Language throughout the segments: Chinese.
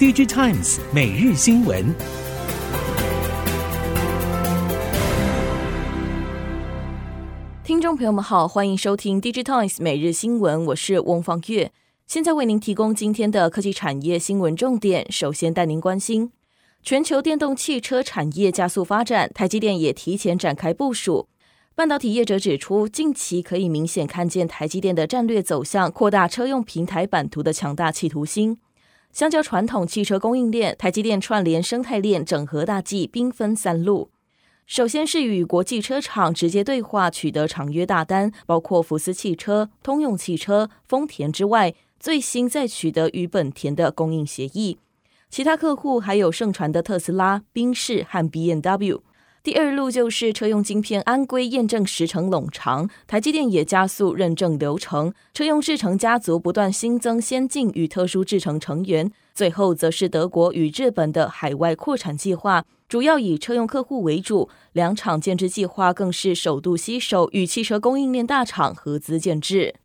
DigiTimes 每日新闻。听众朋友们好，欢迎收听 DigiTimes 每日新闻，我是翁方月，现在为您提供今天的科技产业新闻重点。首先带您关心，全球电动汽车产业加速发展，台积电也提前展开部署。半导体业者指出，近期可以明显看见台积电的战略走向扩大车用平台版图的强大企图心。相较传统汽车供应链，台积电串联生态链整合大计兵分三路。首先是与国际车厂直接对话，取得长约大单，包括福斯汽车、通用汽车、丰田之外，最新再取得与本田的供应协议。其他客户还有盛传的特斯拉、宾士和 BMW。第二路就是车用晶片安规验证时程冗长，台积电也加速认证流程，车用制程家族不断新增先进与特殊制程成员。最后则是德国与日本的海外扩产计划，主要以车用客户为主，两场建制计划更是首度携手与汽车供应链大厂合资建制。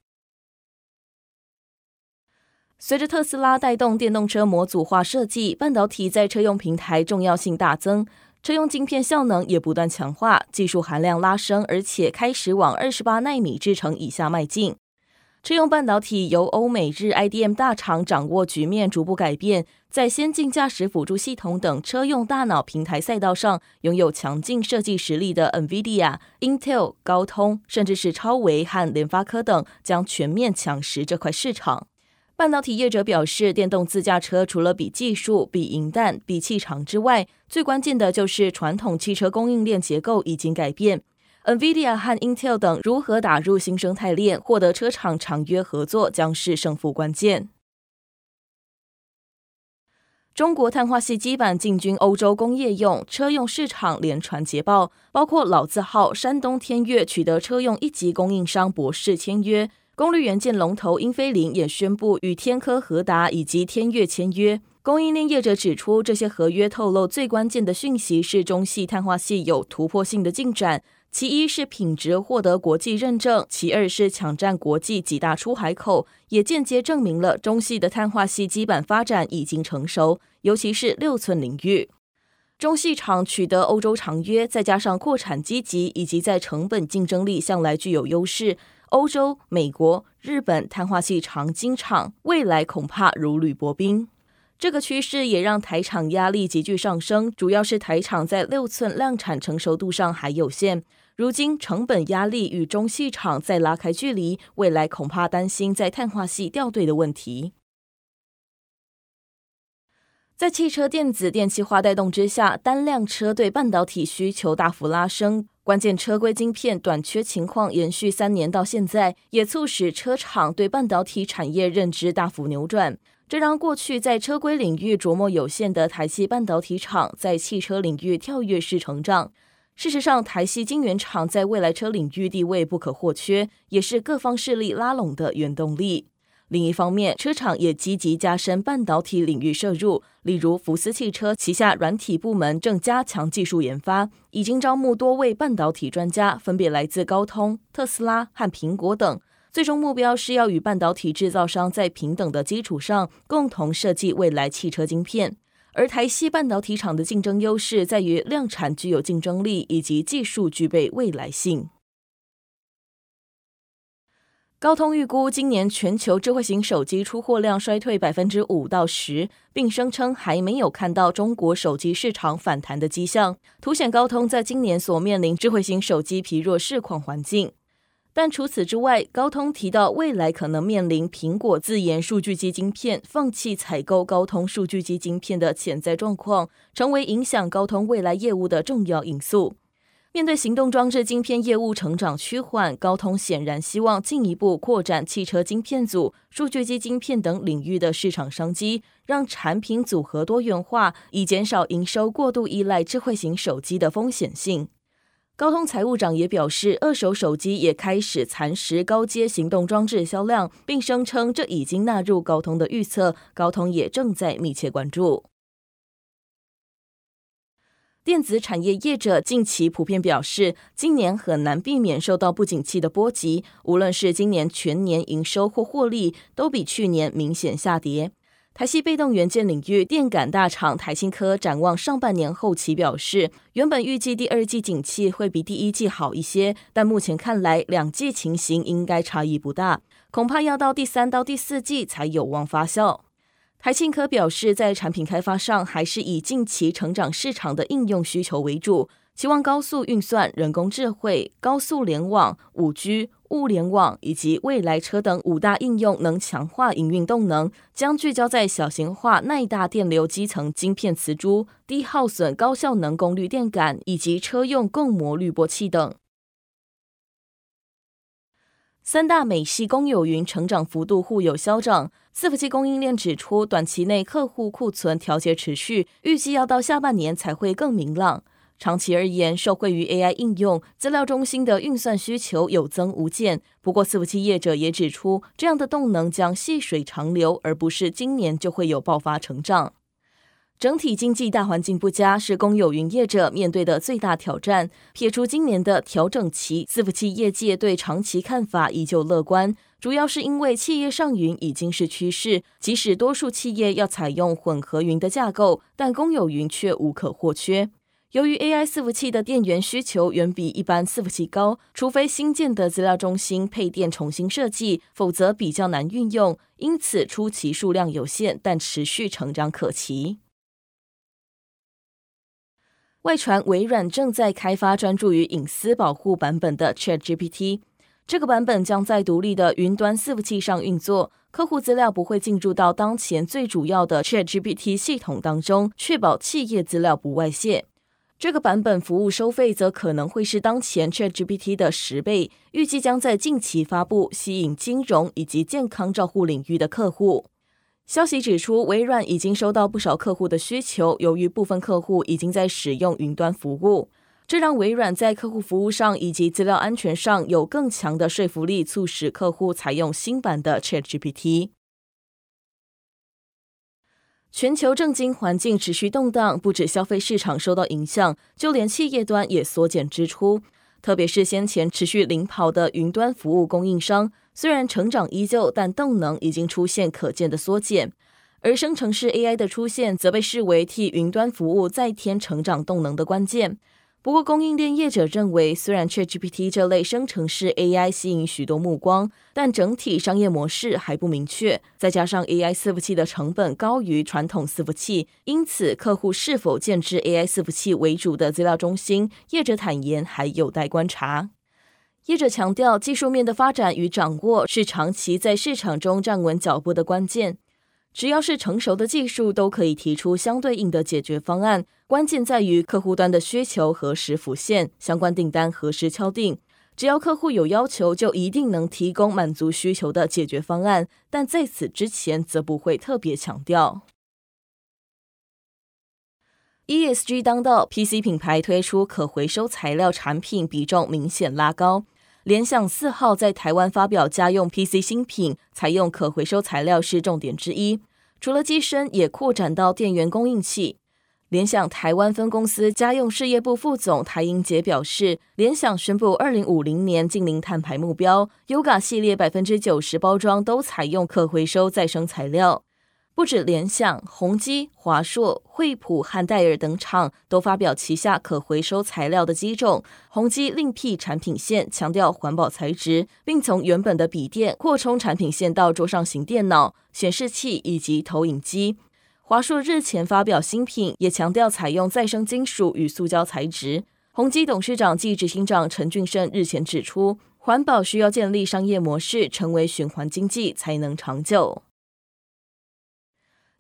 随着特斯拉带动电动车模组化设计，半导体在车用平台重要性大增。车用晶片效能也不断强化，技术含量拉升，而且开始往二十八纳米制程以下迈进。车用半导体由欧美日 IDM 大厂掌握局面逐步改变，在先进驾驶辅助系统等车用大脑平台赛道上，拥有强劲设计实力的 NVIDIA、Intel、高通，甚至是超微和联发科等，将全面抢食这块市场。半导体业者表示，电动自驾车除了比技术、比银弹、比气场之外，最关键的就是传统汽车供应链结构已经改变。NVIDIA 和 Intel 等如何打入新生态链，获得车厂长约合作，将是胜负关键。中国碳化矽基板进军欧洲工业用、车用市场，连传捷报，包括老字号山东天悦取得车用一级供应商博士签约。功率元件龙头英飞凌也宣布与天科和达以及天悦签约。供应链业者指出，这些合约透露最关键的讯息是中系碳化系有突破性的进展。其一是品质获得国际认证，其二是抢占国际几大出海口，也间接证明了中系的碳化系基板发展已经成熟，尤其是六寸领域。中系厂取得欧洲长约，再加上扩产积极，以及在成本竞争力向来具有优势。欧洲、美国、日本碳化矽长晶厂未来恐怕如履薄冰。这个趋势也让台厂压力急剧上升，主要是台厂在六寸量产成熟度上还有限。如今成本压力与中矽厂再拉开距离，未来恐怕担心在碳化系掉队的问题。在汽车电子电气化带动之下，单辆车对半导体需求大幅拉升。关键车规晶片短缺情况延续三年到现在，也促使车厂对半导体产业认知大幅扭转。这让过去在车规领域琢磨有限的台系半导体厂，在汽车领域跳跃式成长。事实上，台系晶圆厂在未来车领域地位不可或缺，也是各方势力拉拢的原动力。另一方面，车厂也积极加深半导体领域涉入，例如福斯汽车旗下软体部门正加强技术研发，已经招募多位半导体专家，分别来自高通、特斯拉和苹果等。最终目标是要与半导体制造商在平等的基础上，共同设计未来汽车晶片。而台系半导体厂的竞争优势在于量产具有竞争力，以及技术具备未来性。高通预估今年全球智慧型手机出货量衰退百分之五到十，并声称还没有看到中国手机市场反弹的迹象，凸显高通在今年所面临智慧型手机疲弱市况环境。但除此之外，高通提到未来可能面临苹果自研数据机晶片放弃采购高通数据机晶片的潜在状况，成为影响高通未来业务的重要因素。面对行动装置晶片业务成长趋缓，高通显然希望进一步扩展汽车晶片组、数据机晶片等领域的市场商机，让产品组合多元化，以减少营收过度依赖智慧型手机的风险性。高通财务长也表示，二手手机也开始蚕食高阶行动装置销量，并声称这已经纳入高通的预测，高通也正在密切关注。电子产业业者近期普遍表示，今年很难避免受到不景气的波及。无论是今年全年营收或获利，都比去年明显下跌。台系被动元件领域电感大厂台新科展望上半年后期表示，原本预计第二季景气会比第一季好一些，但目前看来两季情形应该差异不大，恐怕要到第三到第四季才有望发酵。台新科表示，在产品开发上还是以近期成长市场的应用需求为主。期望高速运算、人工智慧、高速联网、五 G、物联网以及未来车等五大应用能强化营运动能，将聚焦在小型化耐大电流基层晶片磁珠、低耗损高效能功率电感以及车用共模滤波器等。三大美系公有云成长幅度互有消长，伺服器供应链指出，短期内客户库存调节持续，预计要到下半年才会更明朗。长期而言，受惠于 AI 应用，资料中心的运算需求有增无减。不过，伺服器业者也指出，这样的动能将细水长流，而不是今年就会有爆发成长。整体经济大环境不佳是公有云业者面对的最大挑战。撇除今年的调整期，伺服器业界对长期看法依旧乐观，主要是因为企业上云已经是趋势。即使多数企业要采用混合云的架构，但公有云却无可或缺。由于 AI 伺服器的电源需求远比一般伺服器高，除非新建的资料中心配电重新设计，否则比较难运用。因此初期数量有限，但持续成长可期。外传微软正在开发专注于隐私保护版本的 ChatGPT，这个版本将在独立的云端伺服器上运作，客户资料不会进入到当前最主要的 ChatGPT 系统当中，确保企业资料不外泄。这个版本服务收费则可能会是当前 ChatGPT 的十倍，预计将在近期发布，吸引金融以及健康照护领域的客户。消息指出，微软已经收到不少客户的需求，由于部分客户已经在使用云端服务，这让微软在客户服务上以及资料安全上有更强的说服力，促使客户采用新版的 ChatGPT。全球政经环境持续动荡，不止消费市场受到影响，就连企业端也缩减支出。特别是先前持续领跑的云端服务供应商，虽然成长依旧，但动能已经出现可见的缩减。而生成式 AI 的出现，则被视为替云端服务再添成长动能的关键。不过，供应链业者认为，虽然 ChatGPT 这类生成式 AI 吸引许多目光，但整体商业模式还不明确。再加上 AI 伺服器的成本高于传统伺服器，因此客户是否建置 AI 伺服器为主的资料中心，业者坦言还有待观察。业者强调，技术面的发展与掌握是长期在市场中站稳脚步的关键。只要是成熟的技术，都可以提出相对应的解决方案。关键在于客户端的需求何时浮现，相关订单何时敲定。只要客户有要求，就一定能提供满足需求的解决方案。但在此之前，则不会特别强调。ESG 当道，PC 品牌推出可回收材料产品比重明显拉高。联想四号在台湾发表家用 PC 新品，采用可回收材料是重点之一。除了机身，也扩展到电源供应器。联想台湾分公司家用事业部副总台英杰表示，联想宣布二零五零年净零碳排目标，Yoga 系列百分之九十包装都采用可回收再生材料。不止联想、宏基、华硕、惠普和戴尔等厂都发表旗下可回收材料的机种。宏基另辟产品线，强调环保材质，并从原本的笔电扩充产品线到桌上型电脑、显示器以及投影机。华硕日前发表新品，也强调采用再生金属与塑胶材质。宏基董事长暨执行长陈俊生日前指出，环保需要建立商业模式，成为循环经济，才能长久。